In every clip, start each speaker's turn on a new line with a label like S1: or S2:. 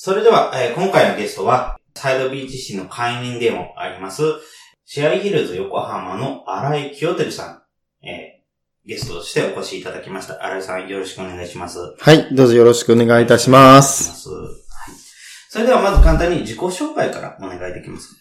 S1: それでは、えー、今回のゲストは、サイドビーチ市の会員でもあります、シェアヒルズ横浜の荒井清照さん、えー、ゲストとしてお越しいただきました。荒井さんよろしくお願いします。
S2: はい、どうぞよろしくお願いいたします。はい、
S1: それではまず簡単に自己紹介からお願いできます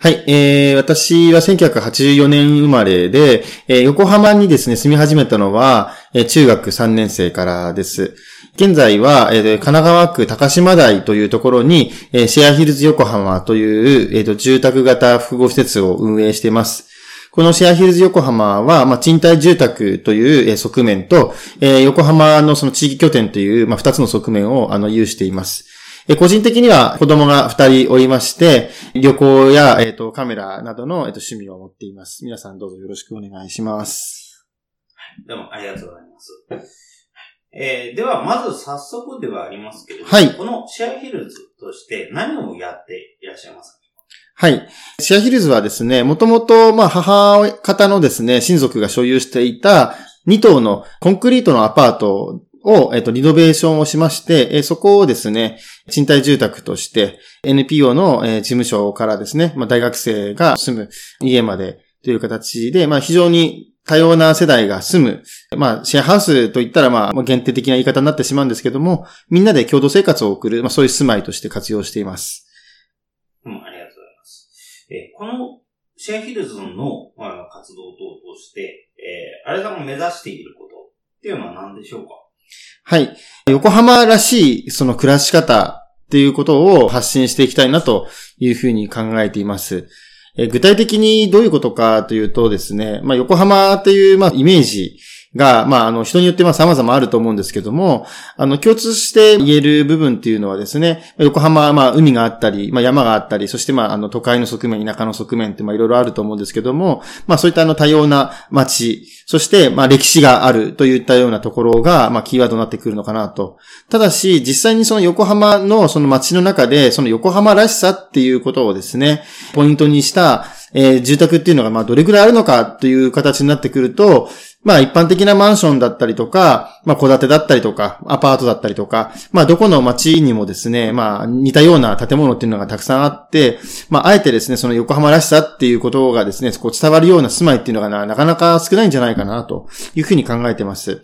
S2: はい、えー、私は1984年生まれで、えー、横浜にですね、住み始めたのは、えー、中学3年生からです。現在は、えー、神奈川区高島台というところに、えー、シェアヒルズ横浜という、えーと、住宅型複合施設を運営しています。このシェアヒルズ横浜は、まあ、賃貸住宅という、え、側面と、えー、横浜のその地域拠点という、まあ、二つの側面を、あの、有しています。え個人的には子供が二人おりまして、旅行や、えっ、ー、と、カメラなどの、えっ、ー、と、趣味を持っています。皆さんどうぞよろしくお願いします。
S1: どうもありがとうございます。えー、では、まず早速ではありますけれども、はい、このシェアヒルズとして何をやっていらっしゃいますか？
S2: はい。シェアヒルズはですね、もともと、まあ、母方のですね、親族が所有していた2棟のコンクリートのアパートを、えっと、リノベーションをしまして、えそこをですね、賃貸住宅として、NPO の、え事務所からですね、まあ、大学生が住む家までという形で、まあ、非常に多様な世代が住む、まあ、シェアハウスといったら、まあ、限定的な言い方になってしまうんですけども、みんなで共同生活を送る、まあ、そういう住まいとして活用しています。
S1: うん、ありがとうございます。えこのシェアヒルズの、まあ、活動等として、えー、あれが目指していることっていうのは何でしょうか？
S2: はい。横浜らしい、その暮らし方っていうことを発信していきたいなというふうに考えています。え具体的にどういうことかというとですね、まあ、横浜っていう、まあ、イメージが、まあ、あの、人によってまあ様々あると思うんですけども、あの、共通して言える部分っていうのはですね、横浜はまあ、海があったり、まあ、山があったり、そしてまあ、あの、都会の側面、田舎の側面ってまあ、いろいろあると思うんですけども、まあ、そういったあの、多様な街、そして、まあ、歴史があるといったようなところが、まあ、キーワードになってくるのかなと。ただし、実際にその横浜のその街の中で、その横浜らしさっていうことをですね、ポイントにした、えー、住宅っていうのが、まあ、どれくらいあるのかという形になってくると、まあ、一般的なマンションだったりとか、まあ、戸建てだったりとか、アパートだったりとか、まあ、どこの街にもですね、まあ、似たような建物っていうのがたくさんあって、まあ、あえてですね、その横浜らしさっていうことがですね、こう伝わるような住まいっていうのがな、なかなか少ないんじゃないかな、というふうに考えてます。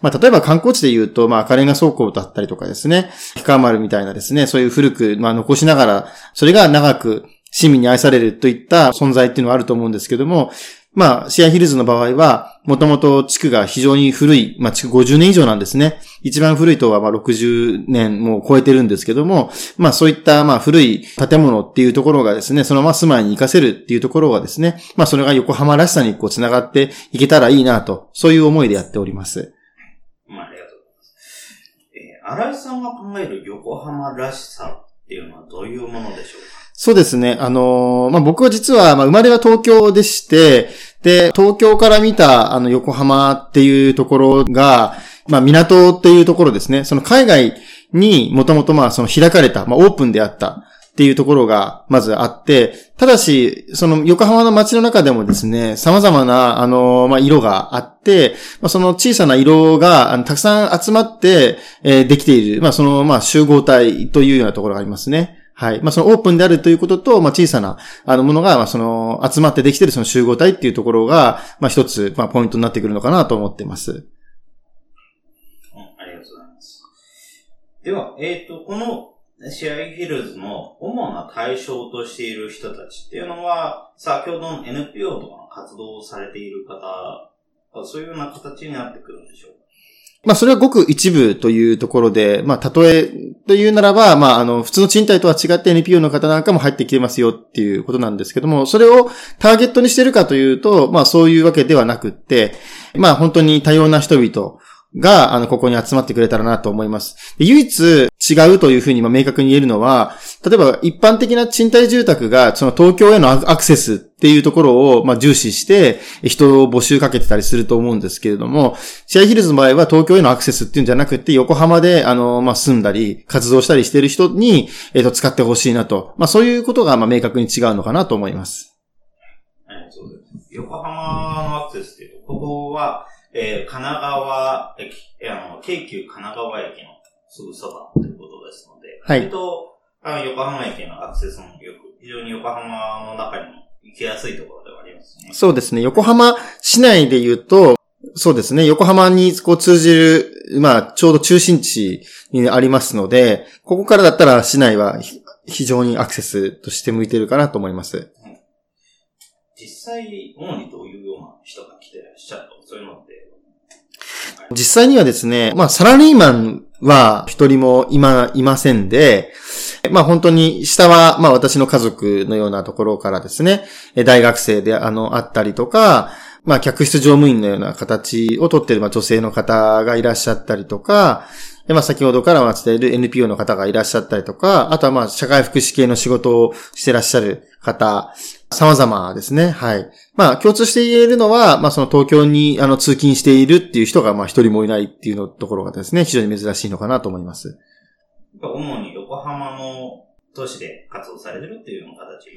S2: まあ、例えば観光地で言うと、まあ、赤レンガ倉庫だったりとかですね、氷川丸みたいなですね、そういう古く、まあ、残しながら、それが長く市民に愛されるといった存在っていうのはあると思うんですけども、まあ、シアヒルズの場合は、もともと地区が非常に古い、まあ、地区50年以上なんですね。一番古いとはまあ60年も超えてるんですけども、まあそういったまあ古い建物っていうところがですね、そのまま住まいに活かせるっていうところはですね、まあそれが横浜らしさにこう繋がっていけたらいいなと、そういう思いでやっております。
S1: まあありがとうございます。えー、荒井さんが考える横浜らしさっていうのはどういうものでしょうか？
S2: そうですね。あのー、まあ、僕は実は、まあ、生まれは東京でして、で、東京から見た、あの、横浜っていうところが、まあ、港っていうところですね。その海外にもともとまあ、その開かれた、まあ、オープンであったっていうところが、まずあって、ただし、その横浜の街の中でもですね、様々な、あの、まあ、色があって、まあ、その小さな色が、あの、たくさん集まって、えー、できている、まあ、その、まあ、集合体というようなところがありますね。はい。まあ、そのオープンであるということと、まあ、小さな、あの、ものが、まあ、その、集まってできてるその集合体っていうところが、まあ、一つ、まあ、ポイントになってくるのかなと思ってます。うん、
S1: ありがとうございます。では、えっ、ー、と、この、シェアイフィルズの主な対象としている人たちっていうのは、先ほどの NPO とかの活動をされている方、そういうような形になってくるんでしょうか？
S2: まあ、それはごく一部というところで、まあ、例えというならば、まあ、あの、普通の賃貸とは違って NPO の方なんかも入ってきてますよっていうことなんですけども、それをターゲットにしてるかというと、まあ、そういうわけではなくって、まあ、本当に多様な人々が、あの、ここに集まってくれたらなと思います。唯一違うというふうにま明確に言えるのは、例えば一般的な賃貸住宅が、その東京へのアクセスっていうところを、まあ、重視して、人を募集かけてたりすると思うんですけれども、シェアヒルズの場合は東京へのアクセスっていうんじゃなくて、横浜で、あの、まあ、住んだり、活動したりしている人に、えっ、と、使ってほしいなと。まあ、そういうことが、まあ、明確に違うのかなと思います。
S1: はい、そうです。横浜のアクセスっていうと、ここは、えー、神奈川駅、えあの、京急神奈川駅のすぐそばということですので、
S2: はい。
S1: と、あの横浜駅のアクセスもよく、非常に横浜の中にも行きやすいところではありますね。
S2: そうですね。横浜市内で言うと、そうですね。横浜にこう通じる、まあ、ちょうど中心地にありますので、ここからだったら市内は非常にアクセスとして向いてるかなと思います。
S1: 実際、主にどういうような人が来てらっしゃると、そういうのって。
S2: 実際にはですね、まあ、サラリーマンは一人も今、いませんで、まあ本当に下は、まあ私の家族のようなところからですね、大学生であの、あったりとか、まあ客室乗務員のような形をとっている、まあ、女性の方がいらっしゃったりとか、まあ、先ほどから伝える NPO の方がいらっしゃったりとか、あとはまあ、社会福祉系の仕事をしてらっしゃる方、様々ですね。はい。まあ、共通して言えるのは、まあ、その東京に、あの、通勤しているっていう人が、まあ、一人もいないっていうのところがですね、非常に珍しいのかなと思います。
S1: 主に横浜の都市で活動されてるっていうような形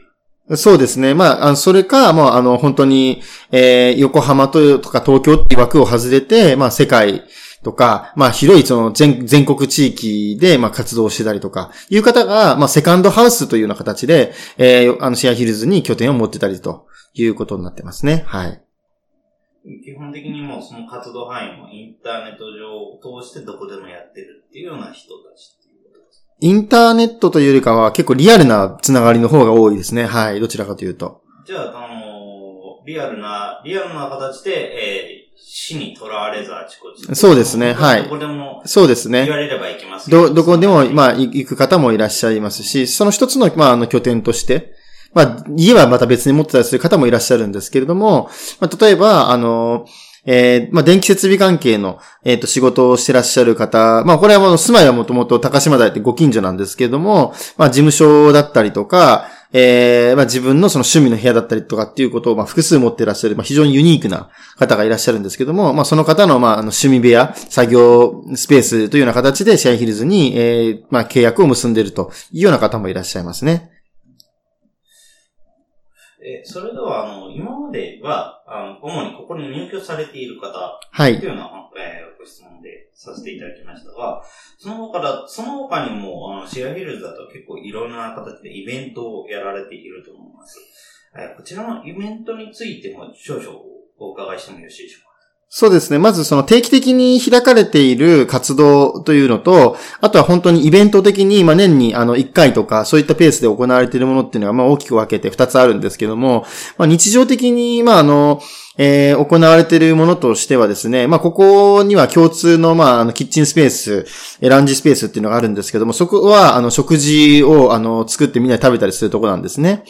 S2: そうですね。まあ、それか、まあ、あの、本当に、えー、横浜とか東京っていう枠を外れて、まあ、世界とか、まあ、広いその全、全国地域で、まあ、活動してたりとか、いう方が、まあ、セカンドハウスというような形で、えー、あの、シェアヒルズに拠点を持ってたりということになってますね。はい。
S1: 基本的にもうその活動範囲もインターネット上を通してどこでもやってるっていうような人たち
S2: インターネットというよりかは結構リアルなつながりの方が多いですね。はい。どちらかというと。
S1: じゃあ、あのー、リアルな、リアルな形で、えー、死に囚われずあちこち。
S2: そうですね。はい。
S1: どこでも。
S2: そうですね。
S1: 言われれば行きます、
S2: ど、どこでも、まあ、行く方もいらっしゃいますし、その一つの、まあ、あの、拠点として、まあ、家はまた別に持ってたりする方もいらっしゃるんですけれども、まあ、例えば、あのー、えー、まあ、電気設備関係の、えっ、ー、と、仕事をしてらっしゃる方、まあ、これはもう、住まいはもともと高島台ってご近所なんですけれども、まあ、事務所だったりとか、えー、まあ、自分のその趣味の部屋だったりとかっていうことを、まあ、複数持ってらっしゃる、まあ、非常にユニークな方がいらっしゃるんですけども、まあ、その方の、まあ、あの、趣味部屋、作業スペースというような形でシェアヒルズに、えー、まあ、契約を結んでいるというような方もいらっしゃいますね。
S1: えそれでは、あの、今までは、あの、主にここに入居されている方、はい。というような、えさせていただきましたが、その他だ、その他にも、あの、シェアヒルズだと結構いろんな形でイベントをやられていると思います。え、こちらのイベントについても少々お伺いしてもよろしいでしょうか？
S2: そうですね。まずその定期的に開かれている活動というのと、あとは本当にイベント的に、ま年にあの1回とかそういったペースで行われているものっていうのはま大きく分けて2つあるんですけども、まあ日常的にまあの、えー、行われているものとしてはですね、まあ、ここには共通の、まあ、あの、キッチンスペース、ランジスペースっていうのがあるんですけども、そこは、あの、食事を、あの、作ってみんなで食べたりするところなんですね。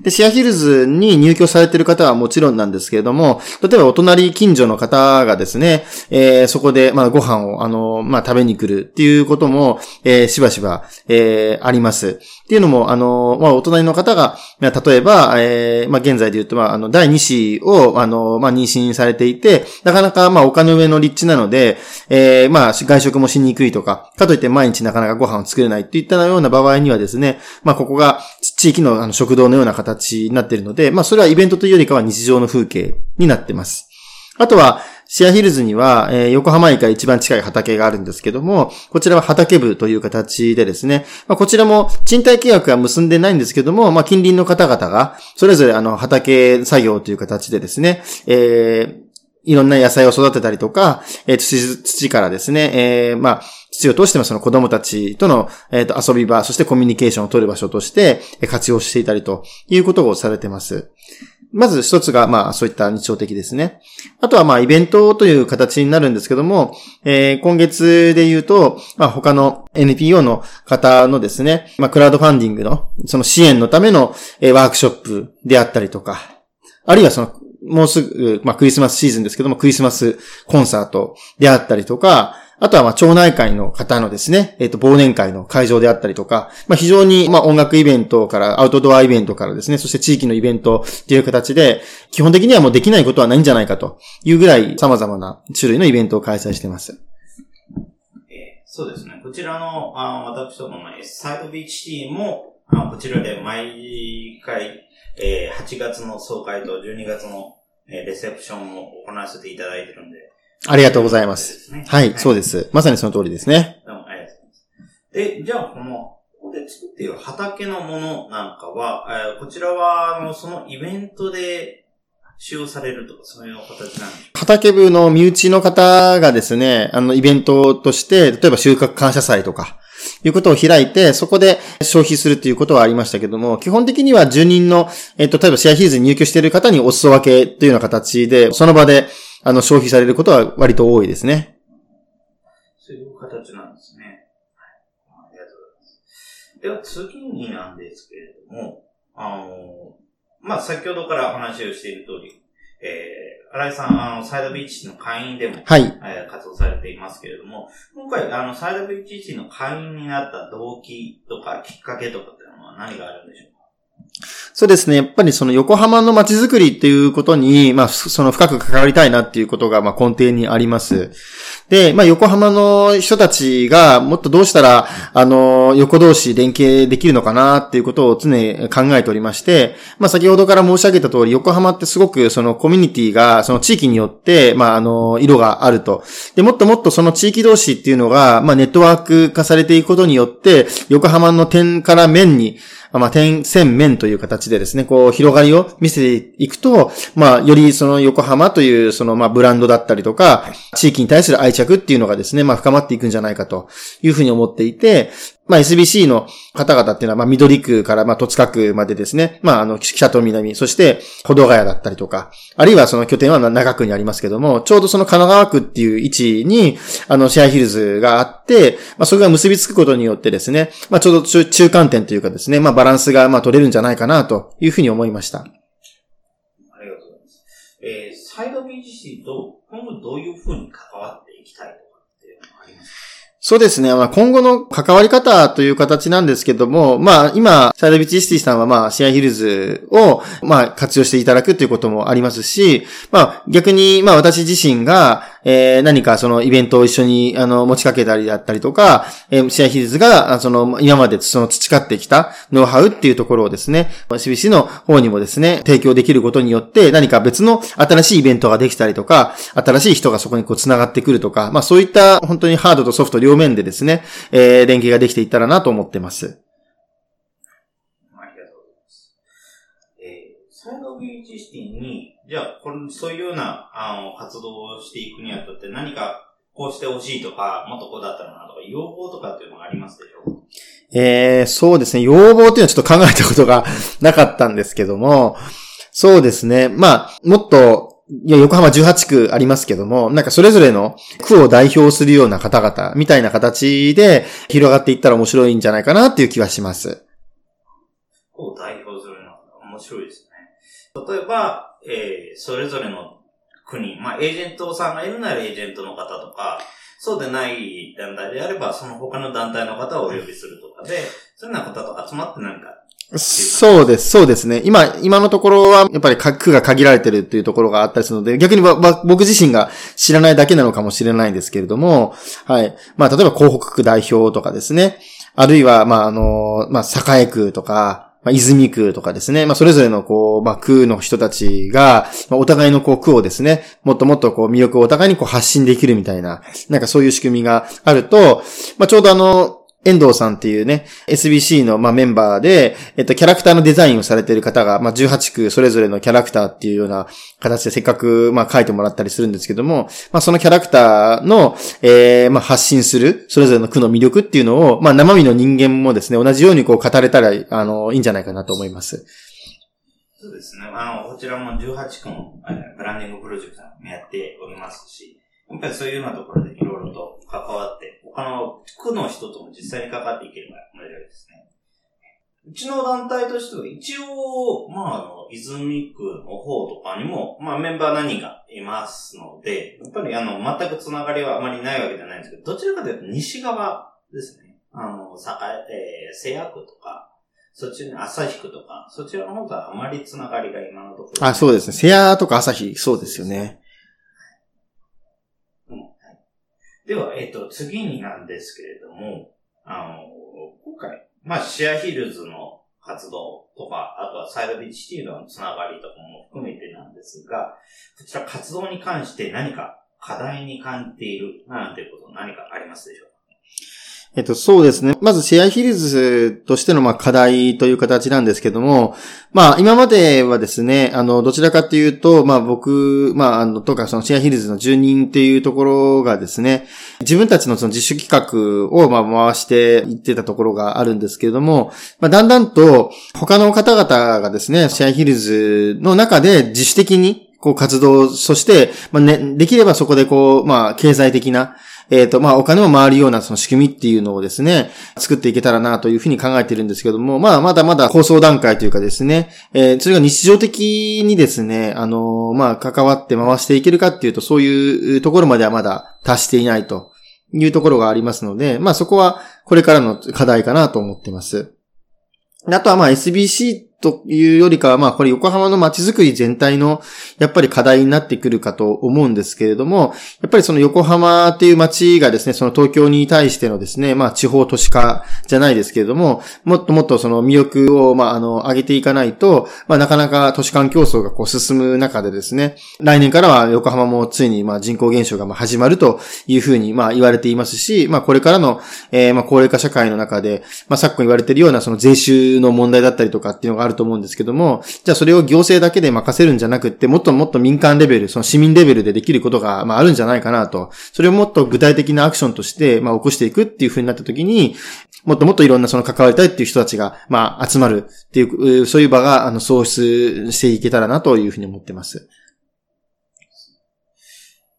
S2: で、シェアヒルズに入居されている方はもちろんなんですけれども、例えばお隣近所の方がですね、えー、そこで、まあ、ご飯を、あの、まあ、食べに来るっていうことも、えー、しばしば、えー、あります。っていうのも、あの、まあ、お隣の方が、例えば、えー、まあ、現在で言うと、まあ、あの、第2子を、あの、まあ、妊娠されていて、なかなか、まあ、丘の上の立地なので、えー、まあ、外食もしにくいとか、かといって毎日なかなかご飯を作れないっていったような場合にはですね、まあ、ここが地域のあの食堂のような形になっているので、まあそれはイベントというよりかは日常の風景になってます。あとは、シアヒルズには、えー、横浜駅から一番近い畑があるんですけども、こちらは畑部という形でですね、まあ、こちらも賃貸契約は結んでないんですけども、まあ、近隣の方々が、それぞれあの、畑作業という形でですね、えー、いろんな野菜を育てたりとか、えー、土、土からですね、えー、まあ、父を通してもその子供たちとの、えっ、と、遊び場、そしてコミュニケーションを取る場所として活用していたりということをされてます。まず一つが、まあ、そういった日常的ですね。あとは、まあ、イベントという形になるんですけども、えー、今月で言うと、まあ、他の NPO の方のですね、まあ、クラウドファンディングの、その支援のための、え、ワークショップであったりとか、あるいはその、もうすぐ、まあ、クリスマスシーズンですけども、クリスマスコンサートであったりとか、あとは、まあ、町内会の方のですね、えっ、ー、と、忘年会の会場であったりとか、まあ、非常に、まあ、音楽イベントから、アウトドアイベントからですね、そして地域のイベントっていう形で、基本的にはもうできないことはないんじゃないかというぐらい様々な種類のイベントを開催しています。
S1: え、そうですね。こちらの、あ私どものサイドビーチティーも、あこちらで毎回、えー、8月の総会と12月の、えー、レセプションを行わせていただいてるんで、
S2: ありがとうございます。はい、はい、そうです。まさにその通りですね。
S1: どうもありがとうございます。で、じゃあ、この、ここで作っている畑のものなんかは、えー、こちらは、あの、そのイベントで使用されるとか、そういう形なんでしょう
S2: 畑部の身内の方がですね、あの、イベントとして、例えば収穫感謝祭とか、いうことを開いて、そこで消費するということはありましたけども、基本的には住人の、えっと、例えばシェアヒーズに入居している方にお裾分けというような形で、その場であの、消費されることは割と多いですね。
S1: そういう形なんですね。はい。ありがとうございます。では、次になんですけれども、あの、まあ、先ほどから話をしている通り、えー、新井さん、あの、サイドビーチの会員でも、
S2: はい。
S1: えー、活動されていますけれども、今回、あの、サイドビーチの会員になった動機とか、きっかけとかっていうのは何があるんでしょうか？
S2: そうですね。やっぱりその横浜の街づくりっていうことに、まあ、その深く関わりたいなっていうことが、まあ、根底にあります。で、まあ、横浜の人たちがもっとどうしたら、あの、横同士連携できるのかなっていうことを常に考えておりまして、まあ、先ほどから申し上げた通り、横浜ってすごくそのコミュニティが、その地域によって、まあ、あの、色があると。で、もっともっとその地域同士っていうのが、まあ、ネットワーク化されていくことによって、横浜の点から面に、まあ、点線面という形でですね、こう、広がりを見せていくと、まあ、よりその横浜という、その、まあ、ブランドだったりとか、地域に対する愛着っていうのがですね、まあ、深まっていくんじゃないかというふうに思っていて、まあ、SBC の方々っていうのは、まあ、緑区から、まあ、戸塚区までですね、まあ、あの、北と南、そして、保土ヶ谷だったりとか、あるいはその拠点は長区にありますけども、ちょうどその神奈川区っていう位置に、あの、シェアヒルズがあって、まあ、それが結びつくことによってですね、まあ、ちょうど中間点というかですね、まあ、バランスが、まあ、取れるんじゃないかな、というふうに思いました。あ
S1: りがとうございます。えー、サイド BGC と今後どういうふうに関わっていきたいとかっていうのはありますか？
S2: そうですね。まあ、今後の関わり方という形なんですけども、まあ、今、サイドビッチシティさんは、まあ、シェアヒルズを、まあ、活用していただくということもありますし、まあ、逆に、まあ、私自身が、えー、何かそのイベントを一緒に、あの、持ちかけたりだったりとか、えー、シェアヒルズが、その、今までその培ってきたノウハウっていうところをですね、CBC の方にもですね、提供できることによって、何か別の新しいイベントができたりとか、新しい人がそこにこう繋がってくるとか、まあそういった本当にハードとソフト両面でですね、えー、連携ができていったらなと思ってます。
S1: ありがとうございます。えー、サイドビーチシティにじゃあ、これ、そういうような、あの、活動をしていくにあたって何か、こうしてほしいとか、もっとこうだったらなとか、要望とかっていうのがありますでしょう？か
S2: えー、そうですね。要望っていうのはちょっと考えたことが なかったんですけども、そうですね。まあ、もっと、いや、横浜18区ありますけども、なんかそれぞれの区を代表するような方々みたいな形で広がっていったら面白いんじゃないかなっていう気はします。
S1: 区を代表するのは面白いですね。例えば、えー、それぞれの国、まあ、エージェントさんがいるならエージェントの方とか、そうでない団体であれば、その他の団体の方をお呼びするとかで、そういうような方と集まってなんか、
S2: そうです、そうですね。今、今のところは、やっぱり区が限られてるっていうところがあったりするので、逆に僕自身が知らないだけなのかもしれないんですけれども、はい。まあ、例えば港北区代表とかですね。あるいは、まあ、あの、まあ、栄区とか、まあ、泉区とかですね、まあ、それぞれのこう、まあ、区の人たちが、まあ、お互いのこう、区をですね、もっともっとこう、魅力をお互いにこう、発信できるみたいな、なんかそういう仕組みがあると、まあ、ちょうどあの、遠藤さんっていうね、SBC の、まあ、メンバーで、えっと、キャラクターのデザインをされてる方が、まあ、18区それぞれのキャラクターっていうような形でせっかく、まあ、書いてもらったりするんですけども、まあ、そのキャラクターの、えー、まあ、発信する、それぞれの区の魅力っていうのを、まあ、生身の人間もですね、同じようにこう語れたら、あの、いいんじゃないかなと思います。
S1: そうですね。あの、こちらも18区のブランディングプロジェクトもやっておりますし、やっぱりそういうようなところでいろいろと関わって、他の区の人とも実際に関わっていければ面白いですね。うちの団体としては一応、まあ、あの、泉区の方とかにも、まあメンバー何人かいますので、やっぱりあの、全くつながりはあまりないわけじゃないんですけど、どちらかというと西側ですね。あの、栄、えー、瀬谷区とか、そっちに旭区とか、そちらの方があまりつながりが今のところ。
S2: あ、そうですね。瀬谷とか旭、そうですよね。
S1: では、えっ、と、次になんですけれども、あの、今回、まあ、シェアヒルズの活動とか、あとはサイドビーチティーのつながりとかも含めてなんですが、こちら活動に関して何か課題に感じているなんていうこと何かありますでしょうか？
S2: えっと、そうですね。まずシェアヒルズとしてのまあ課題という形なんですけども、まあ今まではですね、あの、どちらかというと、まあ僕、まああの、とかそのシェアヒルズの住人っていうところがですね、自分たちのその自主企画をまあ回していってたところがあるんですけれども、まあだんだんと他の方々がですね、シェアヒルズの中で自主的にこう活動、そして、まあね、できればそこでこう、まあ経済的な、えっ、ー、と、まあ、お金も回るようなその仕組みっていうのをですね、作っていけたらなというふうに考えてるんですけども、まあ、まだまだ構想段階というかですね、えー、それが日常的にですね、あの、まあ、関わって回していけるかっていうと、そういうところまではまだ達していないというところがありますので、まあ、そこはこれからの課題かなと思ってます。あとはまあ SBC というよりかは、まあこれ横浜の街づくり全体のやっぱり課題になってくるかと思うんですけれども、やっぱりその横浜っていう街がですね、その東京に対してのですね、まあ地方都市化じゃないですけれども、もっともっとその魅力をまああの上げていかないと、まあなかなか都市間競争がこう進む中でですね、来年からは横浜もついにまあ人口減少が始まるというふうにまあ言われていますし、まあこれからの、えー、まあ高齢化社会の中で、まあ昨今言われているようなその税収の問題だったりとかっていうのがあると思うんですけども、じゃあそれを行政だけで任せるんじゃなくって、もっともっと民間レベル、その市民レベルでできることが、まああるんじゃないかなと。それをもっと具体的なアクションとして、まあ起こしていくっていう風になった時に、もっともっといろんなその関わりたいっていう人たちが、まあ集まるっていう、そういう場が、あの、創出していけたらなというふうに思ってます。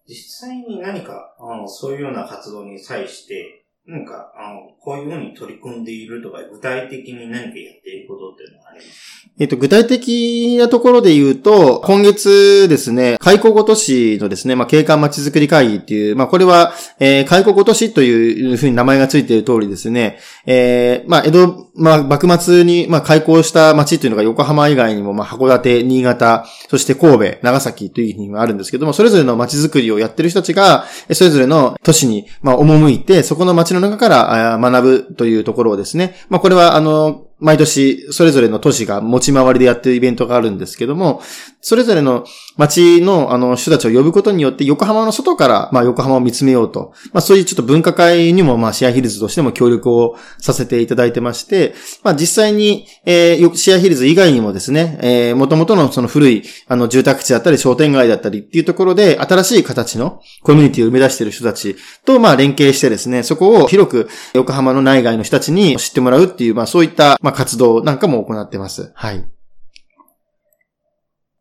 S1: 実際に何か、あの、そういうような活動に際して、なんか、あの、こういうふうに取り組んでいるとか、具体的に何かやっていることっていうのはあります？
S2: かえっと、具体的なところで言うと、今月ですね、開港ご都市のですね、まあ、景観まちづくり会議っていう、まあ、これは、えー、開港ご都市というふうに名前がついている通りですね、えー、まあ、江戸、まあ、幕末に、まあ、開港した町っていうのが横浜以外にも、まあ、函館、新潟、そして神戸、長崎というふうにあるんですけども、それぞれの町づくりをやってる人たちが、それぞれの都市に、まあ、赴いて、そこの町のの中から学ぶというところをですね、まあこれはあの、毎年、それぞれの都市が持ち回りでやってるイベントがあるんですけども、それぞれの街の、あの、人たちを呼ぶことによって、横浜の外から、まあ、横浜を見つめようと。まあ、そういうちょっと文化会にも、まあ、シェアヒルズとしても協力をさせていただいてまして、まあ、実際に、えー、シェアヒルズ以外にもですね、えー、元々のその古い、あの、住宅地だったり、商店街だったりっていうところで、新しい形のコミュニティを生み出している人たちと、まあ、連携してですね、そこを広く横浜の内外の人たちに知ってもらうっていう、まあ、そういった、まあ、活動なんかも行ってます。はい。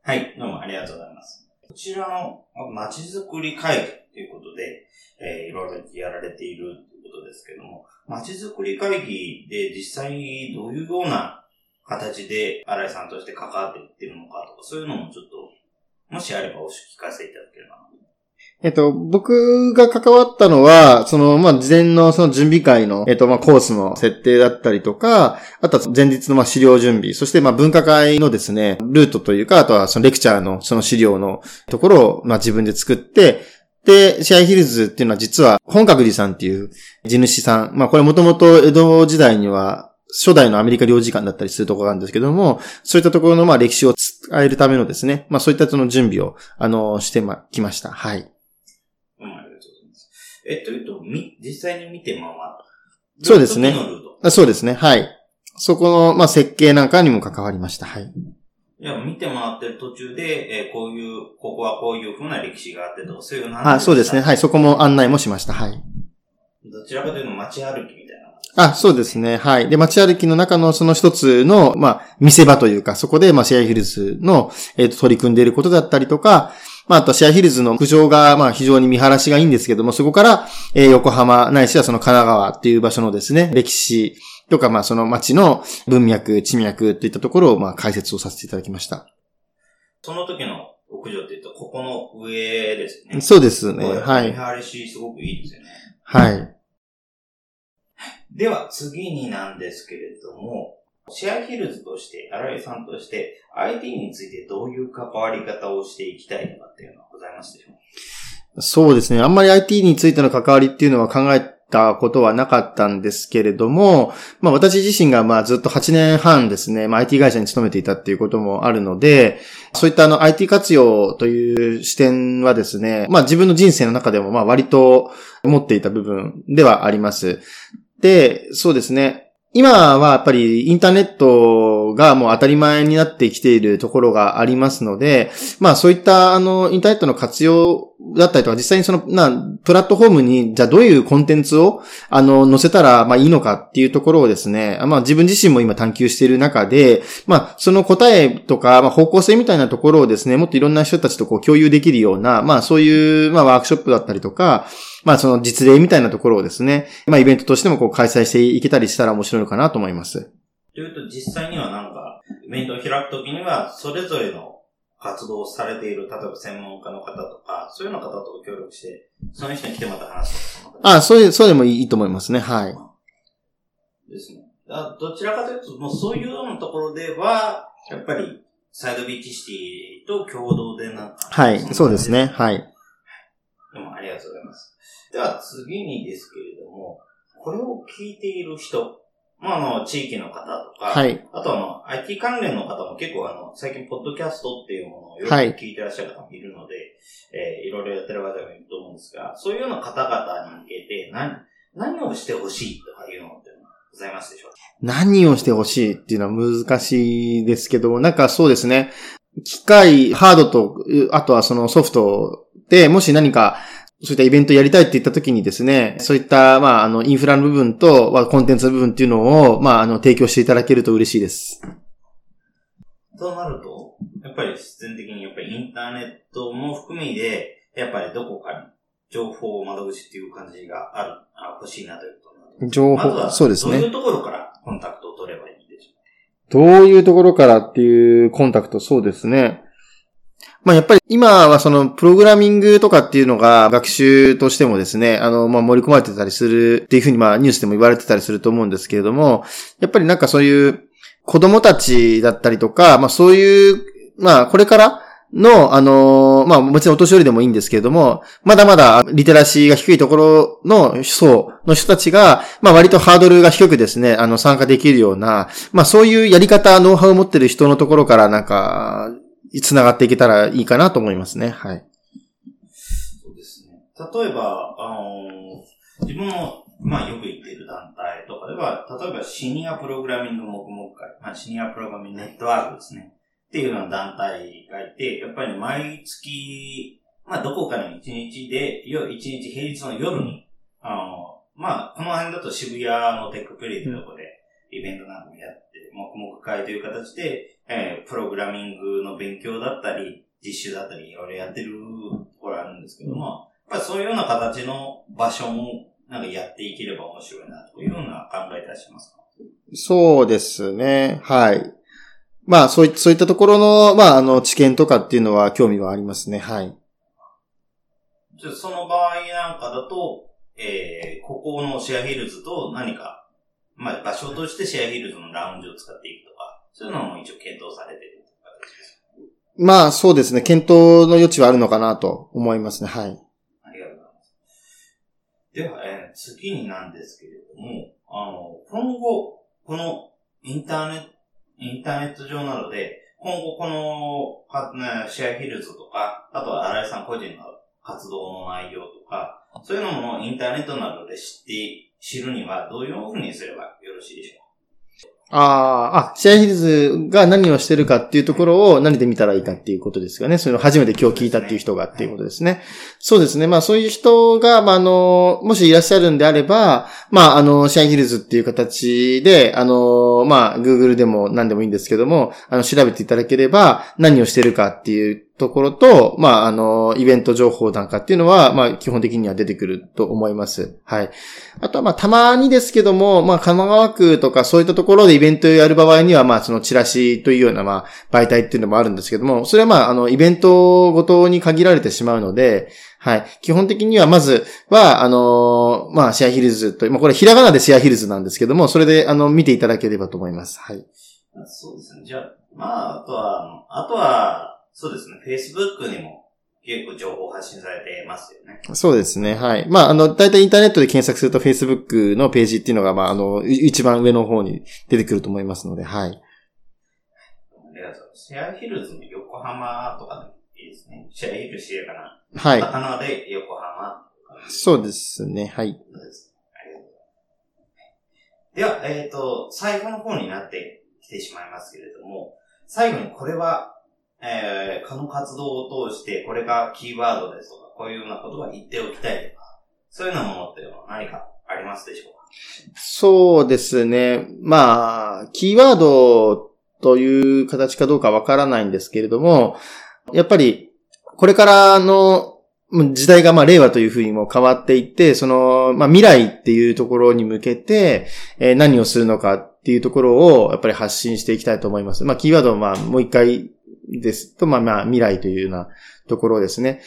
S1: はい、ちらの街づくり会議ということで、えー、いろいろやられているということですけども、街づくり会議で実際にどういうような形で新井さんとして関わっていってるのかとか、そういうのもちょっと、もしあればお聞かせいただければな
S2: えっと、僕が関わったのは、その、まあ、事前のその準備会の、えっと、まあ、コースの設定だったりとか、あとは前日のまあ資料準備、そしてまあ、分科会のですね、ルートというか、あとはそのレクチャーのその資料のところを、ま、自分で作って、で、シェアヒルズっていうのは実は、本格寺さんっていう地主さん、まあ、これもともと江戸時代には、初代のアメリカ領事館だったりするところがあるんですけども、そういったところのまあ歴史を伝えるためのですね、まあそういったその準備を、あの、してま、きました。はい。
S1: えっと、えっと、み、実際に見て回っ
S2: そうですね。あそうですね。はい。そこの、まあ、設計なんかにも関わりました。はい。
S1: いや、見てもらってる途中で、えーこういう、ここはこういう風な歴史があってとか、そういうの
S2: あ、そうですね。はい。そこも案内もしました。はい。
S1: どちらかというと街歩きみたいな。
S2: あ、そうですね。はい。で、街歩きの中のその一つの、まあ、見せ場というか、そこで、まあ、シェアヒルズの、えっ、と、取り組んでいることだったりとか、まあ、あと、シェアヒルズの屋上が、まあ、非常に見晴らしがいいんですけども、そこから、えー横浜、ないしはその神奈川っていう場所のですね、歴史とか、まあ、その街の文脈、地脈といったところを、まあ、解説をさせていただきました。
S1: その時の屋上って言うと、ここの上ですね。
S2: そうですね。はい。
S1: 見晴らしすごくいいですよね。
S2: はい。
S1: では、次になんですけれども、シェアヒルズとして、新井さんとして、IT についてどういう関わり方をしていきたいとかっていうのはございますでしょう？か
S2: そうですね。あんまり IT についての関わりっていうのは考えたことはなかったんですけれども、まあ私自身がまあずっと8年半ですね、まあ IT 会社に勤めていたっていうこともあるので、そういったあの IT 活用という視点はですね、まあ自分の人生の中でもまあ割と持っていた部分ではあります。で、そうですね。今はやっぱりインターネットがもう当たり前になってきているところがありますので、まあそういったあのインターネットの活用だったりとか、実際にその、な、プラットフォームに、じゃあどういうコンテンツを、あの、載せたら、まあいいのかっていうところをですね、まあ自分自身も今探求している中で、まあその答えとか、まあ方向性みたいなところをですね、もっといろんな人たちとこう共有できるような、まあそういう、まあワークショップだったりとか、まあその実例みたいなところをですね、まあイベントとしてもこう開催していけたりしたら面白いのかなと思います。
S1: というと、実際にはなんか、イベントを開くときには、それぞれの活動をされている、例えば専門家の方とか、そういうような方と協力して、その人に来てまた話すとか、そんな
S2: あそういう、そうでもいいと思いますね。はい。
S1: ですね。あどちらかというと、もうそういうようなところでは、やっぱり、サイドビーチシティと共同でなんか。
S2: はい。そうですね。はい。
S1: どうもありがとうございます。では次にですけれども、これを聞いている人、まあ、あの、地域の方とか、
S2: はい。
S1: あとあの、IT 関連の方も結構あの、最近、ポッドキャストっていうものをよく
S2: はい
S1: 聞いてらっしゃる方もいるので、えーいろいろやってる方もいると思うんですが、そういうような方々に向けて、何、何をしてほしいとかいうのってございますでしょうか？
S2: 何をしてほしいっていうのは難しいですけど、なんかそうですね。機械、ハードと、うあとはそのソフトで、もし何か、そういったイベントやりたいって言った時にですね、そういった、まあ、あの、インフラの部分と、まあコンテンツの部分っていうのを、まあ、あの、提供していただけると嬉しいです。
S1: となると、やっぱり必然的にやっぱりインターネットも含みで、やっぱりどこかに情報窓口っていう感じがある、あ欲しいなということ
S2: 情報、
S1: ま
S2: そうですね。
S1: どういうところからコンタクトを取ればいいでしょ
S2: どういうところからっていうコンタクト、そうですね。まあやっぱり今はそのプログラミングとかっていうのが学習としてもですね、あの、まあ盛り込まれてたりするっていうふうにまあニュースでも言われてたりすると思うんですけれども、やっぱりなんかそういう子供たちだったりとか、まあそういう、まあこれからの、あのまあもちろんお年寄りでもいいんですけれども、まだまだリテラシーが低いところの層の人たちが、まあ割とハードルが低くですね、あの参加できるような、まあそういうやり方、ノウハウを持ってる人のところからなんか、繋がっていけたらいいかなと思いますね。はい。
S1: そうですね。例えば、あの自分も、まあよく行っている団体とかでは、例えばシニアプログラミング黙々会、まあシニアプログラミングネットワークですね。っていうような団体がいて、やっぱり毎月、まあどこかの一日で、よ一日平日の夜に、あの、まあこの辺だと渋谷のテックプレイというとこで、イベントなんかもやって、黙々会という形で、えープログラミングの勉強だったり、実習だったり、いろいろやってるところあるんですけども、やっぱりそういうような形の場所も、なんかやっていければ面白いな、というような考えいたしますか？
S2: そうですね。はい。まあそういそういったところの、まああの知見とかっていうのは興味はありますね。はい。
S1: じゃあその場合なんかだと、えー、ここのシェアヒルズと何か、まあ場所としてシェアヒルズのラウンジを使っていくとか、そういうのも一応検討されてる。
S2: まあそうですね。検討の余地はあるのかなと思いますね。はい。
S1: ありがとうございます。では、えー次になんですけれども、あの、今後、このインターネット、インターネット上などで、今後この、シェアヒルズとか、あとは新井さん個人の活動の内容とか、そういうのもインターネットなどで知って知るにはどういうふうにすればよろしいでしょうか？
S2: ああ、あ、シェアヒルズが何をしてるかっていうところを何で見たらいいかっていうことですよね。それを初めて今日聞いたっていう人がっていうことですね。そうですね。まあそういう人が、まああの、もしいらっしゃるんであれば、まああの、シェアヒルズっていう形で、あの、まあ Google でも何でもいいんですけども、あの、調べていただければ何をしてるかっていうところと、まあ、あの、イベント情報なんかっていうのは、まあ、基本的には出てくると思います。はい。あとは、まあ、たまにですけども、まあ、神奈川区とかそういったところでイベントをやる場合には、まあ、そのチラシというような、まあ、媒体っていうのもあるんですけども、それはまあ、あの、イベントごとに限られてしまうので、はい。基本的には、まずは、あの、まあ、シェアヒルズと、まあ、これ、ひらがなでシェアヒルズなんですけども、それで、あの、見ていただければと思います。はい。
S1: そうですね。じゃあ、まあ、あとは、あとは、そうですね。Facebook にも結構情報発信されてますよね。
S2: そうですね。はい。まあ、あの、だいたいインターネットで検索すると Facebook のページっていうのが、まあ、あの、一番上の方に出てくると思いますので、はい。
S1: シェアヒルズの横浜とかでいいですね。シェアヒルシェアかな。
S2: はい。
S1: 高輪で横浜。
S2: そうですね。はい。
S1: では、えっ、ー、と、最後の方になってきてしまいますけれども、最後にこれはえー、この活動を通して、これがキーワードですとか、こういうようなことは言っておきたいとか、そういうようなものっていうのは何かありますでしょうか？
S2: そうですね。まあ、キーワードという形かどうかわからないんですけれども、やっぱり、これからの時代がまあ令和というふうにも変わっていって、その、まあ未来っていうところに向けて、えー、何をするのかっていうところをやっぱり発信していきたいと思います。まあキーワードをまあもう一回ですと、まあまあ未来というようなところですね。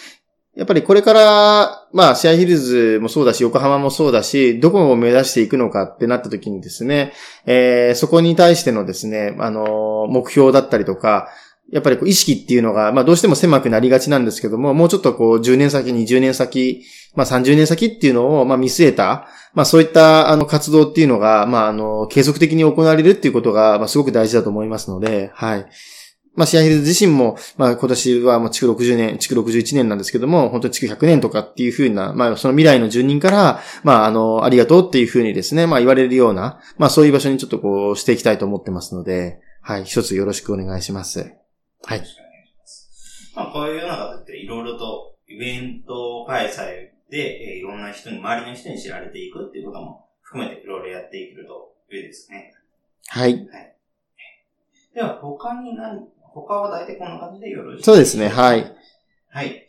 S2: やっぱりこれから、まあ、シェアヒルズもそうだし、横浜もそうだし、どこを目指していくのかってなった時にですね、えー、そこに対してのですね、あの、目標だったりとか、やっぱりこう意識っていうのが、まあどうしても狭くなりがちなんですけども、もうちょっとこう10年先、20年先、まあ30年先っていうのを、まあ見据えた、まあそういったあの活動っていうのが、まああの、継続的に行われるっていうことが、まあすごく大事だと思いますので、はい。まあ、シアヒルズ自身も、まあ、今年はもう築60年、築61年なんですけども、本当に築100年とかっていうふうな、まあ、その未来の住人から、まあ、あの、ありがとうっていうふうにですね、まあ、言われるような、まあ、そういう場所にちょっとこう、していきたいと思ってますので、はい、一つよろしくお願いします。はい。
S1: まあ、こういうような形でいろいろとイベント開催で、えー、いろんな人に、周りの人に知られていくっていうことも含めていろいろやっていけるといいですね。
S2: はい。はい。
S1: では、他に何、他は大体こんな感じでよろしい
S2: そうですね、はい。
S1: はい。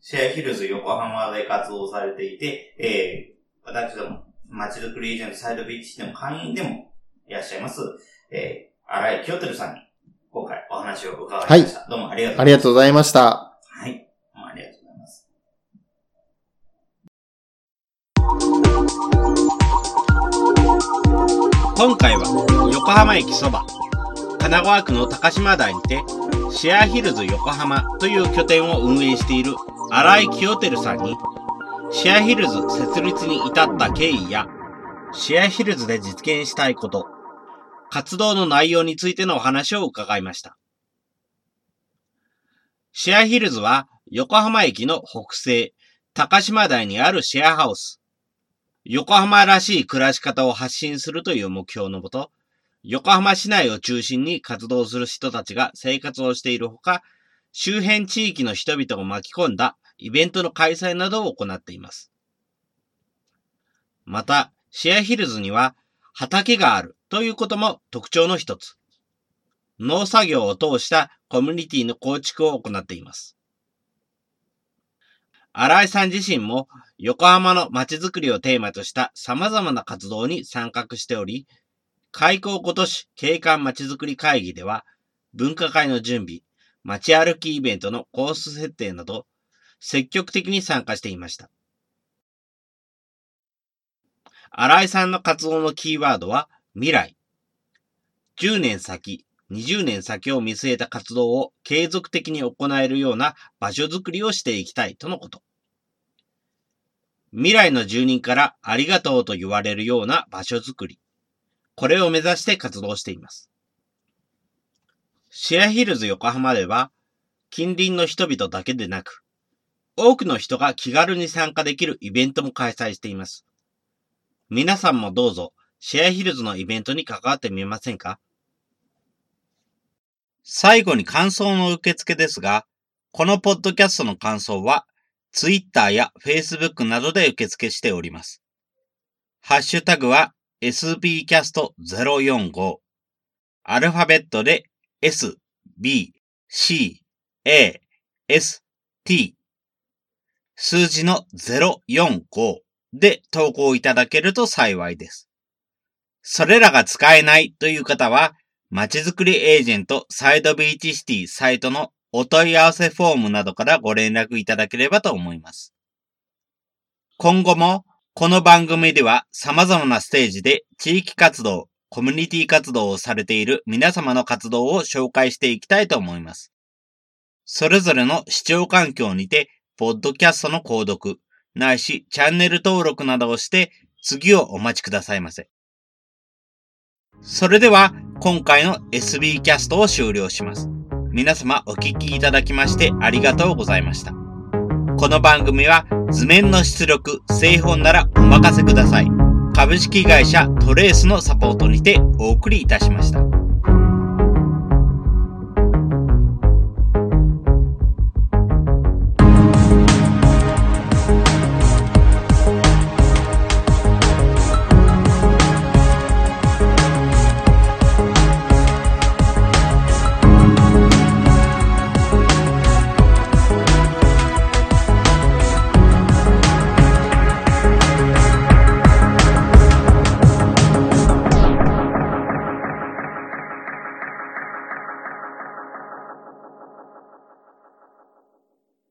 S1: シェアヒルズ横浜で活動されていて、えー、私ども、街づくりエージェントサイドビーチでも会員でもいらっしゃいます、えー、荒井清照さんに今回お話を伺いました。はい、どうもありがとうございました。
S2: ありがとうございました。
S1: はい。どうもありがとうございます。
S3: 今回は横浜駅そば神奈川区の高島台にて、シェアヒルズ横浜という拠点を運営している荒井清照さんに、シェアヒルズ設立に至った経緯や、シェアヒルズで実現したいこと、活動の内容についてのお話を伺いました。シェアヒルズは横浜駅の北西、高島台にあるシェアハウス。横浜らしい暮らし方を発信するという目標のもと、横浜市内を中心に活動する人たちが生活をしているほか、周辺地域の人々を巻き込んだイベントの開催などを行っています。また、シェアヒルズには畑があるということも特徴の一つ。農作業を通したコミュニティの構築を行っています。新井さん自身も横浜の街づくりをテーマとした様々な活動に参画しており、開港今年景観まちづくり会議では、文化会の準備、街歩きイベントのコース設定など、積極的に参加していました。新井さんの活動のキーワードは未来。10年先、20年先を見据えた活動を継続的に行えるような場所づくりをしていきたいとのこと。未来の住人からありがとうと言われるような場所づくり。これを目指して活動しています。シェアヒルズ横浜では、近隣の人々だけでなく、多くの人が気軽に参加できるイベントも開催しています。皆さんもどうぞ、シェアヒルズのイベントに関わってみませんか？最後に感想の受付ですが、このポッドキャストの感想は、Twitter や Facebook などで受付しております。ハッシュタグは sbcast045 アルファベットで s, b, c, a, s, t 数字の045で投稿いただけると幸いです。それらが使えないという方は、まちづくりエージェントサイドビーチシティサイトのお問い合わせフォームなどからご連絡いただければと思います。今後もこの番組では様々なステージで地域活動、コミュニティ活動をされている皆様の活動を紹介していきたいと思います。それぞれの視聴環境にてポッドキャストの購読、ないしチャンネル登録などをして、次をお待ちくださいませ。それでは、今回の SB キャストを終了します。皆様お聞きいただきましてありがとうございました。この番組は図面の出力、製本ならお任せください。株式会社トレースのサポートにてお送りいたしました。